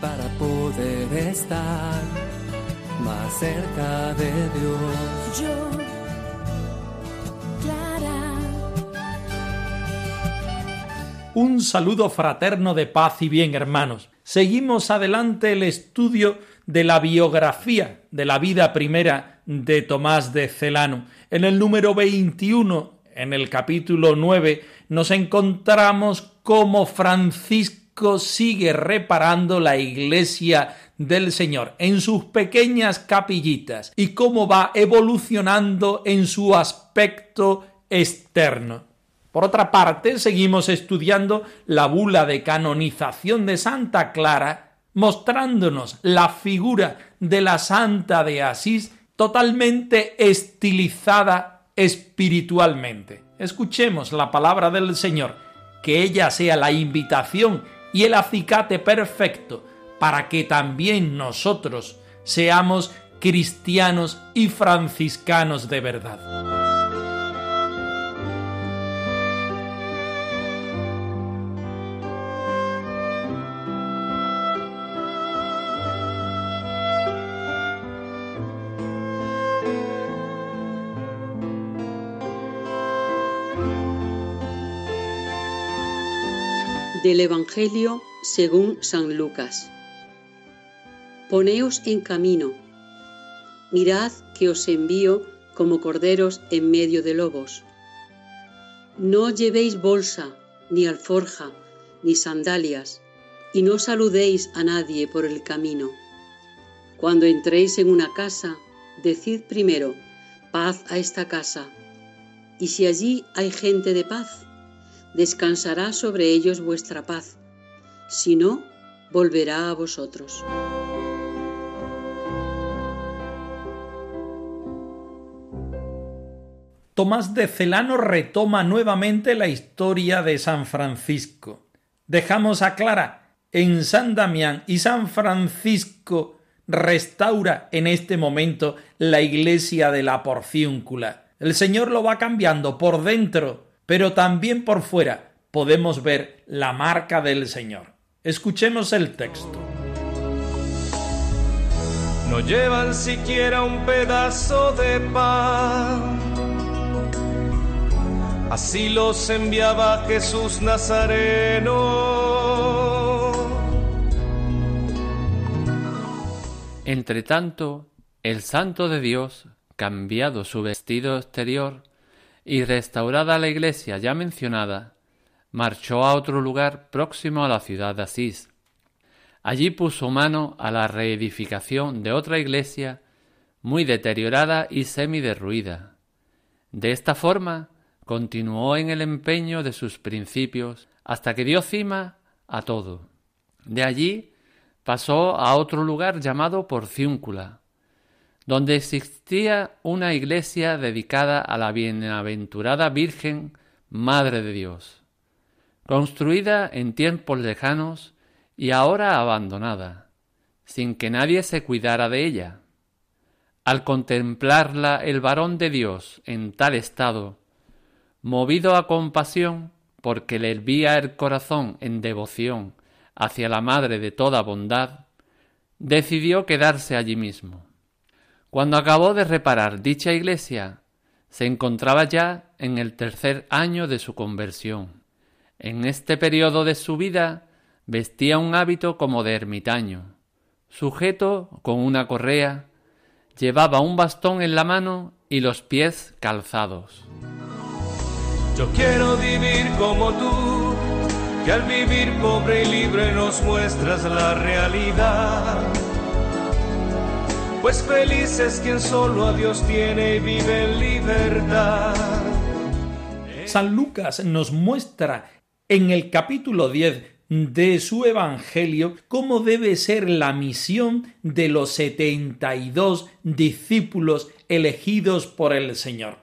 para poder estar más cerca de Dios. Yo, Clara, Un saludo fraterno de paz y bien, hermanos. Seguimos adelante el estudio de la biografía de la vida primera de Tomás de Celano. En el número 21, en el capítulo 9, nos encontramos cómo Francisco sigue reparando la iglesia del Señor en sus pequeñas capillitas y cómo va evolucionando en su aspecto externo. Por otra parte, seguimos estudiando la bula de canonización de Santa Clara, mostrándonos la figura de la Santa de Asís totalmente estilizada espiritualmente. Escuchemos la palabra del Señor, que ella sea la invitación y el acicate perfecto para que también nosotros seamos cristianos y franciscanos de verdad. Del Evangelio según San Lucas. Poneos en camino. Mirad que os envío como corderos en medio de lobos. No llevéis bolsa, ni alforja, ni sandalias, y no saludéis a nadie por el camino. Cuando entréis en una casa, decid primero, paz a esta casa. Y si allí hay gente de paz, descansará sobre ellos vuestra paz, si no, volverá a vosotros. Tomás de Celano retoma nuevamente la historia de San Francisco. Dejamos a Clara en San Damián y San Francisco restaura en este momento la iglesia de la porciúncula. El Señor lo va cambiando por dentro, pero también por fuera podemos ver la marca del Señor. Escuchemos el texto. No llevan siquiera un pedazo de pan. Así los enviaba Jesús Nazareno. Entre tanto, el Santo de Dios, cambiado su vestido exterior y restaurada la iglesia ya mencionada, marchó a otro lugar próximo a la ciudad de Asís. Allí puso mano a la reedificación de otra iglesia muy deteriorada y semiderruida. De esta forma continuó en el empeño de sus principios hasta que dio cima a todo. De allí pasó a otro lugar llamado Porciúncula, donde existía una iglesia dedicada a la bienaventurada Virgen, Madre de Dios, construida en tiempos lejanos y ahora abandonada, sin que nadie se cuidara de ella. Al contemplarla el varón de Dios en tal estado, movido a compasión, porque le hervía el corazón en devoción hacia la Madre de toda bondad, decidió quedarse allí mismo. Cuando acabó de reparar dicha iglesia, se encontraba ya en el tercer año de su conversión. En este periodo de su vida vestía un hábito como de ermitaño, sujeto con una correa, llevaba un bastón en la mano y los pies calzados. Yo quiero vivir como tú, que al vivir pobre y libre nos muestras la realidad. Pues feliz es quien solo a Dios tiene y vive en libertad. San Lucas nos muestra en el capítulo 10 de su Evangelio cómo debe ser la misión de los setenta y dos discípulos elegidos por el Señor.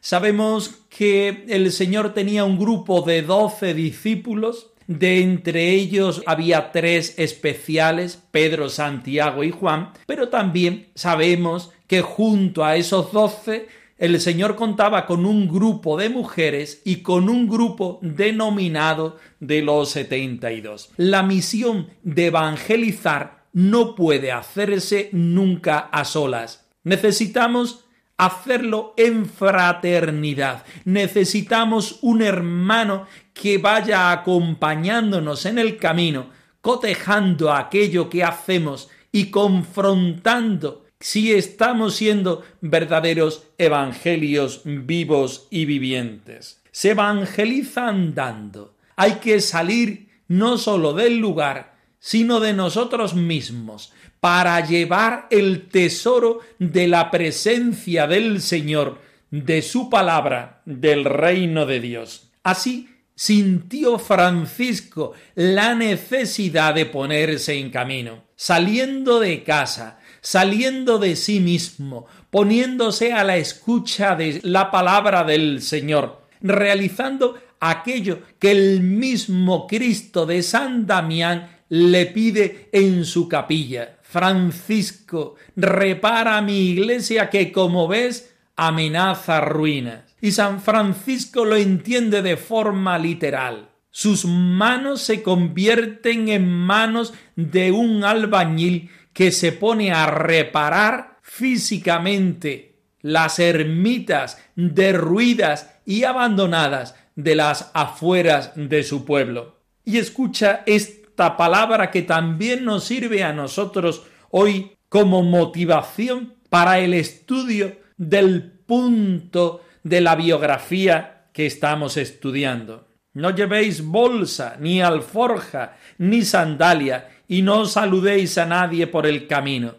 Sabemos que el Señor tenía un grupo de doce discípulos, de entre ellos había tres especiales, Pedro, Santiago y Juan, pero también sabemos que junto a esos doce el Señor contaba con un grupo de mujeres y con un grupo denominado de los setenta y dos. La misión de evangelizar no puede hacerse nunca a solas. Necesitamos hacerlo en fraternidad. Necesitamos un hermano que vaya acompañándonos en el camino, cotejando aquello que hacemos y confrontando si estamos siendo verdaderos evangelios vivos y vivientes. Se evangeliza andando. Hay que salir no solo del lugar, sino de nosotros mismos para llevar el tesoro de la presencia del Señor, de su palabra, del reino de Dios. Así sintió Francisco la necesidad de ponerse en camino, saliendo de casa, saliendo de sí mismo, poniéndose a la escucha de la palabra del Señor, realizando aquello que el mismo Cristo de San Damián le pide en su capilla. Francisco, repara mi iglesia que, como ves, amenaza ruinas. Y San Francisco lo entiende de forma literal. Sus manos se convierten en manos de un albañil que se pone a reparar físicamente las ermitas derruidas y abandonadas de las afueras de su pueblo. Y escucha este esta palabra que también nos sirve a nosotros hoy como motivación para el estudio del punto de la biografía que estamos estudiando. No llevéis bolsa, ni alforja, ni sandalia, y no saludéis a nadie por el camino.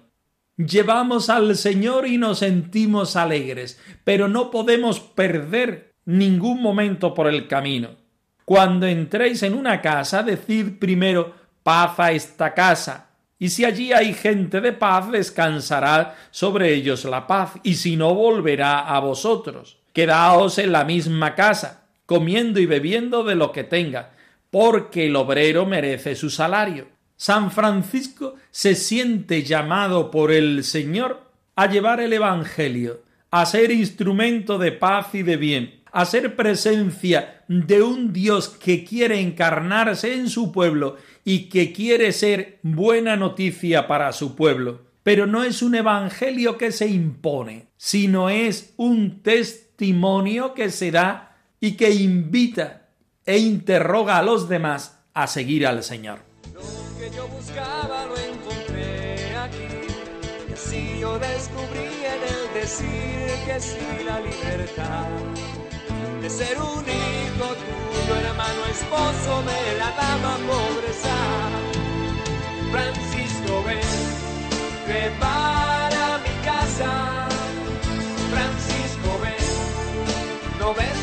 Llevamos al Señor y nos sentimos alegres, pero no podemos perder ningún momento por el camino. Cuando entréis en una casa, decid primero paz a esta casa. Y si allí hay gente de paz, descansará sobre ellos la paz, y si no, volverá a vosotros. Quedaos en la misma casa, comiendo y bebiendo de lo que tenga, porque el obrero merece su salario. San Francisco se siente llamado por el Señor a llevar el Evangelio, a ser instrumento de paz y de bien, a ser presencia de un Dios que quiere encarnarse en su pueblo y que quiere ser buena noticia para su pueblo. Pero no es un evangelio que se impone, sino es un testimonio que se da y que invita e interroga a los demás a seguir al Señor. Lo que yo buscaba lo encontré aquí, y así descubrí en el decir que la libertad de ser un hijo tuyo, hermano, esposo de la dama pobreza. Francisco, ven, prepara mi casa. Francisco, ven, no ves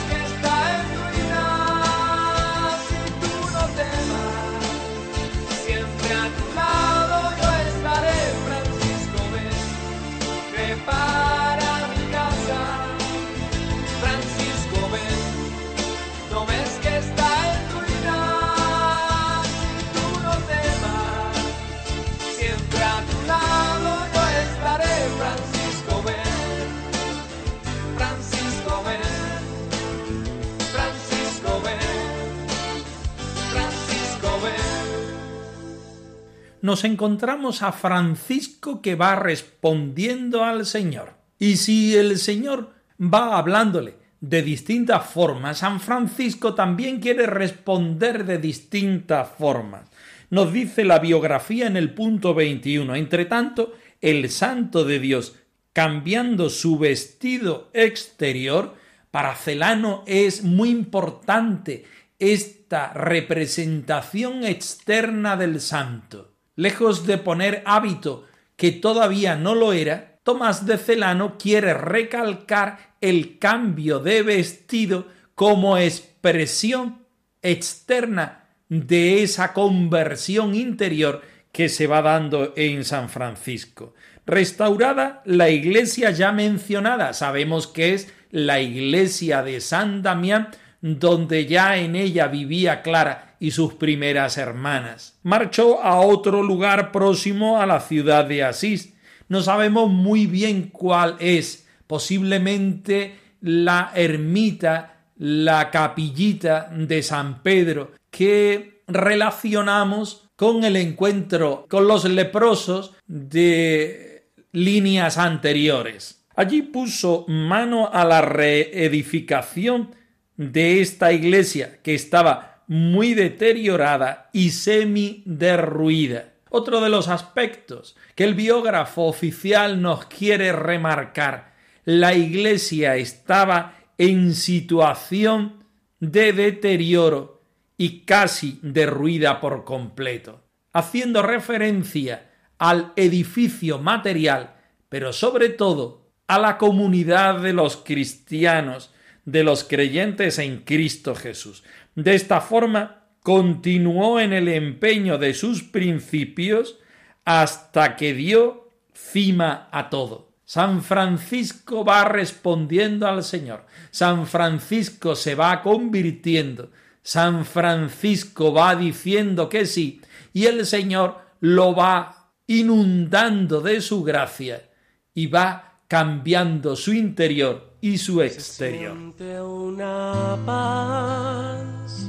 nos encontramos a Francisco que va respondiendo al Señor. Y si el Señor va hablándole de distintas formas, San Francisco también quiere responder de distintas formas. Nos dice la biografía en el punto 21. Entre tanto, el santo de Dios, cambiando su vestido exterior, para Celano es muy importante esta representación externa del santo. Lejos de poner hábito que todavía no lo era, Tomás de Celano quiere recalcar el cambio de vestido como expresión externa de esa conversión interior que se va dando en San Francisco. Restaurada la iglesia ya mencionada, sabemos que es la iglesia de San Damián, donde ya en ella vivía Clara y sus primeras hermanas. Marchó a otro lugar próximo a la ciudad de Asís. No sabemos muy bien cuál es, posiblemente la ermita, la capillita de San Pedro, que relacionamos con el encuentro con los leprosos de líneas anteriores. Allí puso mano a la reedificación de esta iglesia que estaba muy deteriorada y semi derruida. Otro de los aspectos que el biógrafo oficial nos quiere remarcar, la iglesia estaba en situación de deterioro y casi derruida por completo, haciendo referencia al edificio material, pero sobre todo a la comunidad de los cristianos, de los creyentes en Cristo Jesús. De esta forma, continuó en el empeño de sus principios hasta que dio cima a todo. San Francisco va respondiendo al Señor. San Francisco se va convirtiendo. San Francisco va diciendo que sí. Y el Señor lo va inundando de su gracia y va cambiando su interior y su exterior. una paz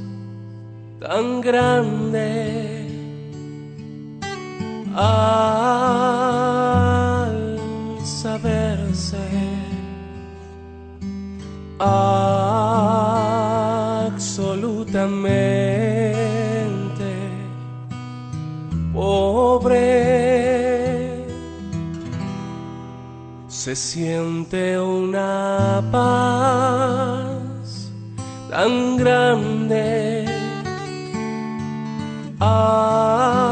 tan grande al saberse absolutamente pobre se siente una paz tan grande. Al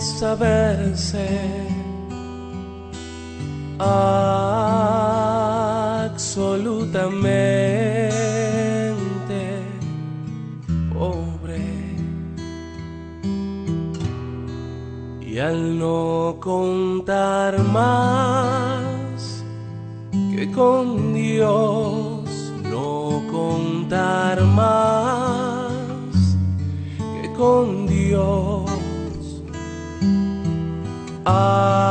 saberse absolutamente contar más que con Dios no contar más que con Dios. Absolutamente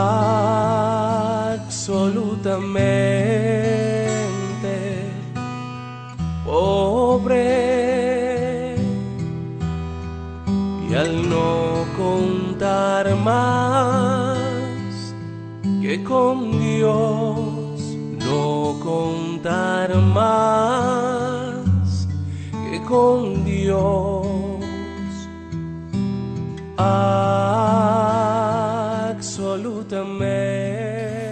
pobre. Y al no contar más con Dios no contar más con Dios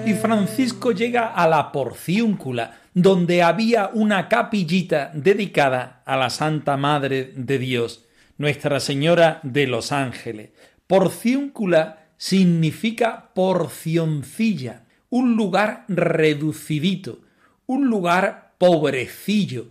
Y Francisco llega a la porciúncula, donde había una capillita dedicada a la Santa Madre de Dios, Nuestra Señora de los Ángeles. Porciúncula significa porcioncilla, un lugar reducidito, un lugar pobrecillo,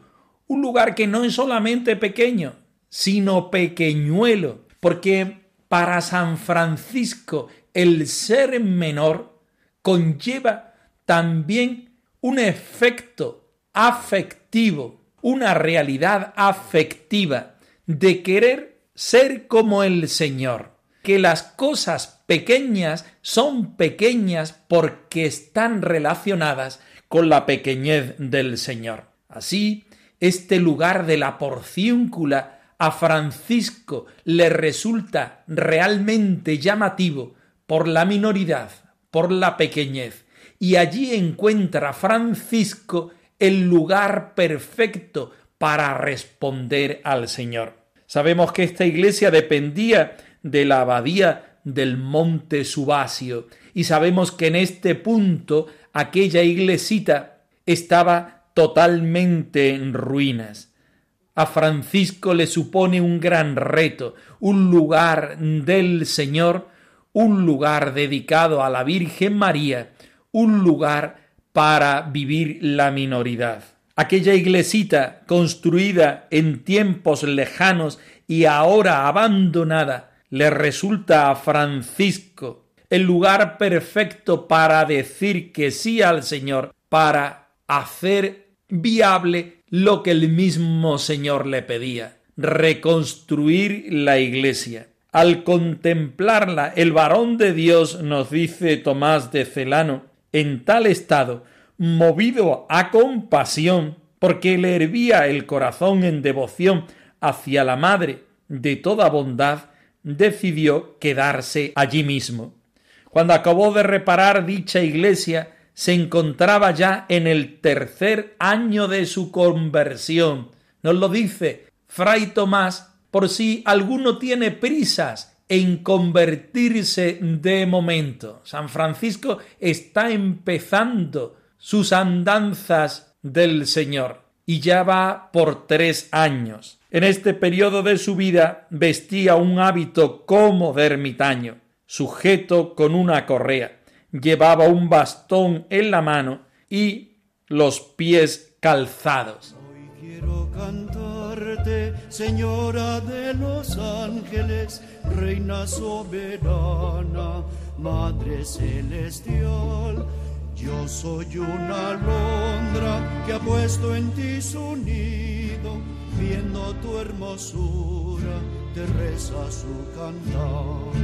un lugar que no es solamente pequeño, sino pequeñuelo, porque para San Francisco el ser menor conlleva también un efecto afectivo, una realidad afectiva de querer ser como el Señor, que las cosas pequeñas son pequeñas porque están relacionadas con la pequeñez del Señor. Así, este lugar de la porciúncula a Francisco le resulta realmente llamativo por la minoridad, por la pequeñez, y allí encuentra Francisco el lugar perfecto para responder al Señor. Sabemos que esta iglesia dependía de la abadía del monte Subasio, y sabemos que en este punto aquella iglesita estaba totalmente en ruinas. A Francisco le supone un gran reto, un lugar del Señor un lugar dedicado a la Virgen María, un lugar para vivir la minoridad. aquella iglesita construida en tiempos lejanos y ahora abandonada, le resulta a Francisco el lugar perfecto para decir que sí al Señor, para hacer viable lo que el mismo Señor le pedía, reconstruir la iglesia. Al contemplarla, el varón de Dios, nos dice Tomás de Celano, en tal estado, movido a compasión, porque le hervía el corazón en devoción hacia la Madre de toda bondad, decidió quedarse allí mismo. Cuando acabó de reparar dicha iglesia, se encontraba ya en el tercer año de su conversión. Nos lo dice Fray Tomás por si alguno tiene prisas en convertirse de momento. San Francisco está empezando sus andanzas del Señor y ya va por tres años. En este periodo de su vida vestía un hábito como de ermitaño, sujeto con una correa. Llevaba un bastón en la mano y los pies calzados. Señora de los ángeles, Reina soberana, Madre celestial. Yo soy una alondra que ha puesto en ti su nido, viendo tu hermosura, te reza su cantar.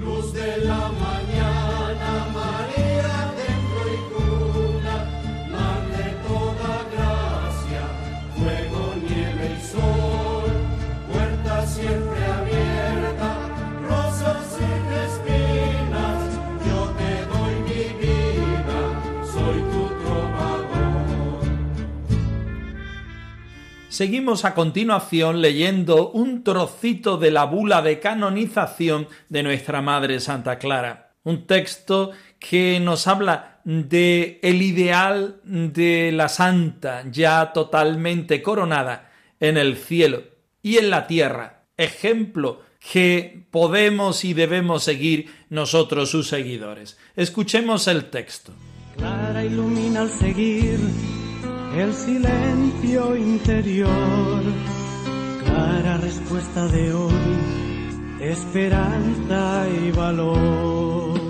Luz de la mañana, María. Seguimos a continuación leyendo un trocito de la bula de canonización de nuestra Madre Santa Clara, un texto que nos habla de el ideal de la santa ya totalmente coronada en el cielo y en la tierra, ejemplo que podemos y debemos seguir nosotros sus seguidores. Escuchemos el texto. Clara ilumina al seguir el silencio interior, clara respuesta de hoy, esperanza y valor.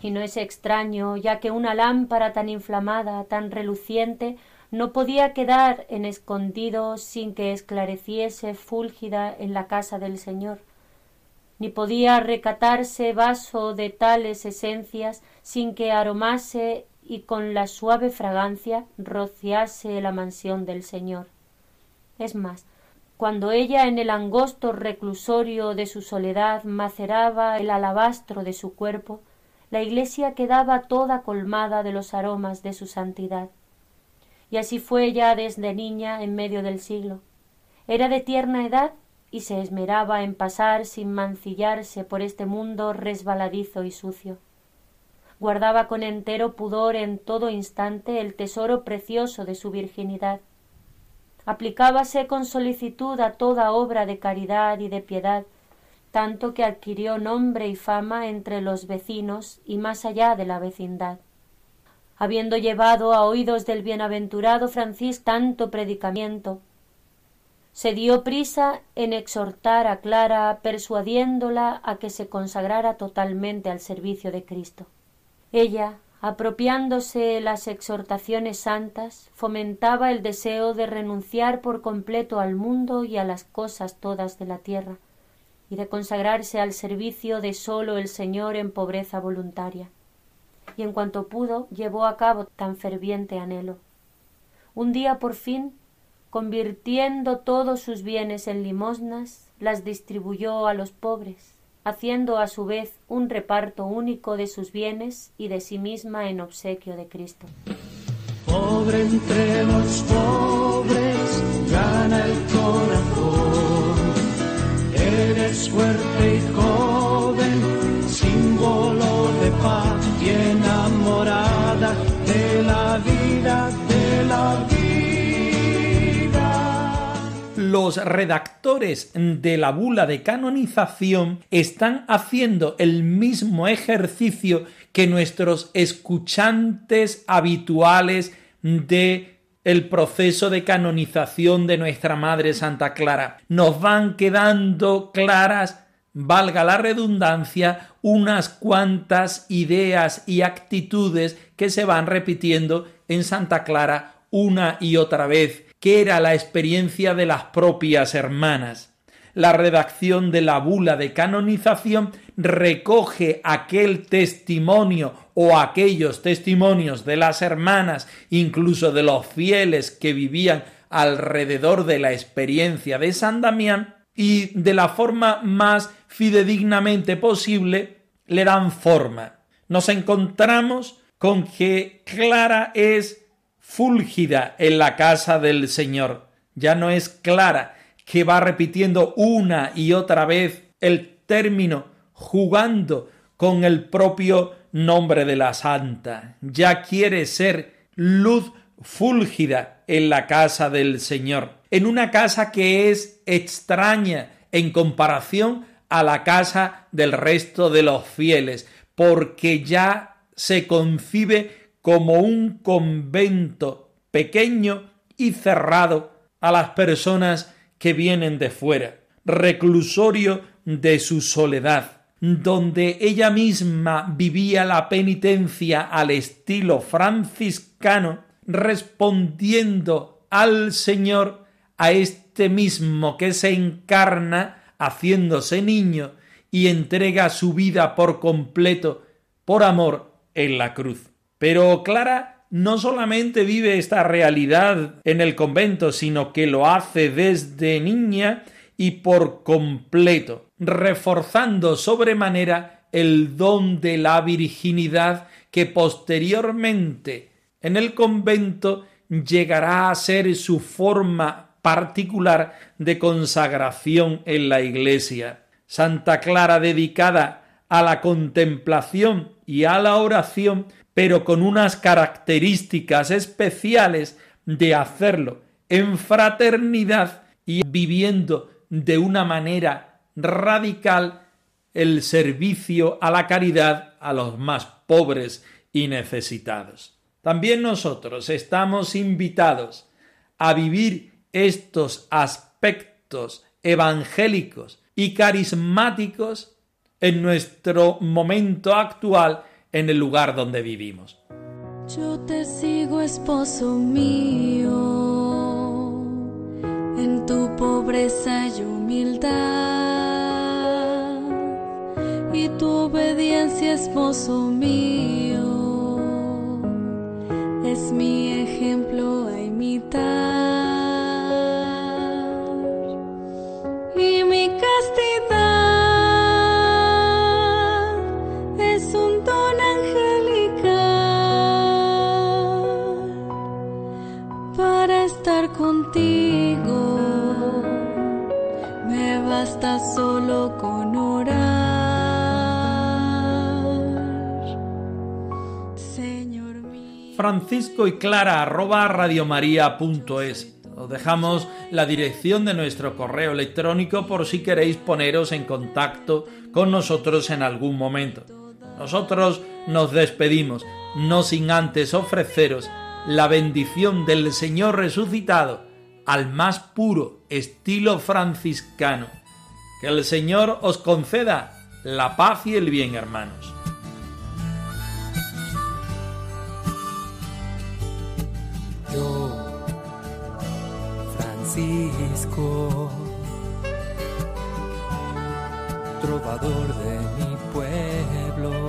Y no es extraño, ya que una lámpara tan inflamada, tan reluciente, no podía quedar en escondido sin que esclareciese fúlgida en la casa del Señor, ni podía recatarse vaso de tales esencias sin que aromase y con la suave fragancia rociase la mansión del Señor. Es más, cuando ella en el angosto reclusorio de su soledad maceraba el alabastro de su cuerpo, la iglesia quedaba toda colmada de los aromas de su santidad. Y así fue ya desde niña en medio del siglo. Era de tierna edad y se esmeraba en pasar sin mancillarse por este mundo resbaladizo y sucio guardaba con entero pudor en todo instante el tesoro precioso de su virginidad. Aplicábase con solicitud a toda obra de caridad y de piedad, tanto que adquirió nombre y fama entre los vecinos y más allá de la vecindad. Habiendo llevado a oídos del bienaventurado Francisco tanto predicamiento, se dio prisa en exhortar a Clara, persuadiéndola a que se consagrara totalmente al servicio de Cristo. Ella, apropiándose las exhortaciones santas, fomentaba el deseo de renunciar por completo al mundo y a las cosas todas de la tierra, y de consagrarse al servicio de sólo el Señor en pobreza voluntaria. Y en cuanto pudo, llevó a cabo tan ferviente anhelo. Un día por fin, convirtiendo todos sus bienes en limosnas, las distribuyó a los pobres, haciendo a su vez un reparto único de sus bienes y de sí misma en obsequio de Cristo. Pobre entre los pobres, gana el corazón. Eres fuerte y joven, símbolo de paz y enamorada de la vida, los redactores de la bula de canonización están haciendo el mismo ejercicio que nuestros escuchantes habituales de el proceso de canonización de nuestra Madre Santa Clara. Nos van quedando claras, valga la redundancia, unas cuantas ideas y actitudes que se van repitiendo en Santa Clara una y otra vez, que era la experiencia de las propias hermanas la redacción de la bula de canonización recoge aquel testimonio o aquellos testimonios de las hermanas, incluso de los fieles que vivían alrededor de la experiencia de San Damián, y de la forma más fidedignamente posible le dan forma. Nos encontramos con que Clara es fúlgida en la casa del Señor. Ya no es Clara, que va repitiendo una y otra vez el término jugando con el propio nombre de la santa. Ya quiere ser luz fúlgida en la casa del Señor, en una casa que es extraña en comparación a la casa del resto de los fieles, porque ya se concibe como un convento pequeño y cerrado a las personas que vienen de fuera, reclusorio de su soledad, donde ella misma vivía la penitencia al estilo franciscano, respondiendo al Señor a este mismo que se encarna haciéndose niño y entrega su vida por completo por amor en la cruz. Pero Clara no solamente vive esta realidad en el convento, sino que lo hace desde niña y por completo, reforzando sobremanera el don de la virginidad que posteriormente en el convento llegará a ser su forma particular de consagración en la Iglesia. Santa Clara dedicada a la contemplación y a la oración pero con unas características especiales de hacerlo en fraternidad y viviendo de una manera radical el servicio a la caridad a los más pobres y necesitados. También nosotros estamos invitados a vivir estos aspectos evangélicos y carismáticos en nuestro momento actual en el lugar donde vivimos. Yo te sigo, esposo mío, en tu pobreza y humildad, y tu obediencia, esposo mío, es mi ejemplo a imitar. Contigo, me basta solo con orar. Señor mío. Francisco y Clara arroba radiomaria.es. Os dejamos la dirección de nuestro correo electrónico por si queréis poneros en contacto con nosotros en algún momento. Nosotros nos despedimos, no sin antes ofreceros la bendición del Señor resucitado al más puro estilo franciscano. Que el Señor os conceda la paz y el bien, hermanos. Yo, Francisco, trovador de mi pueblo,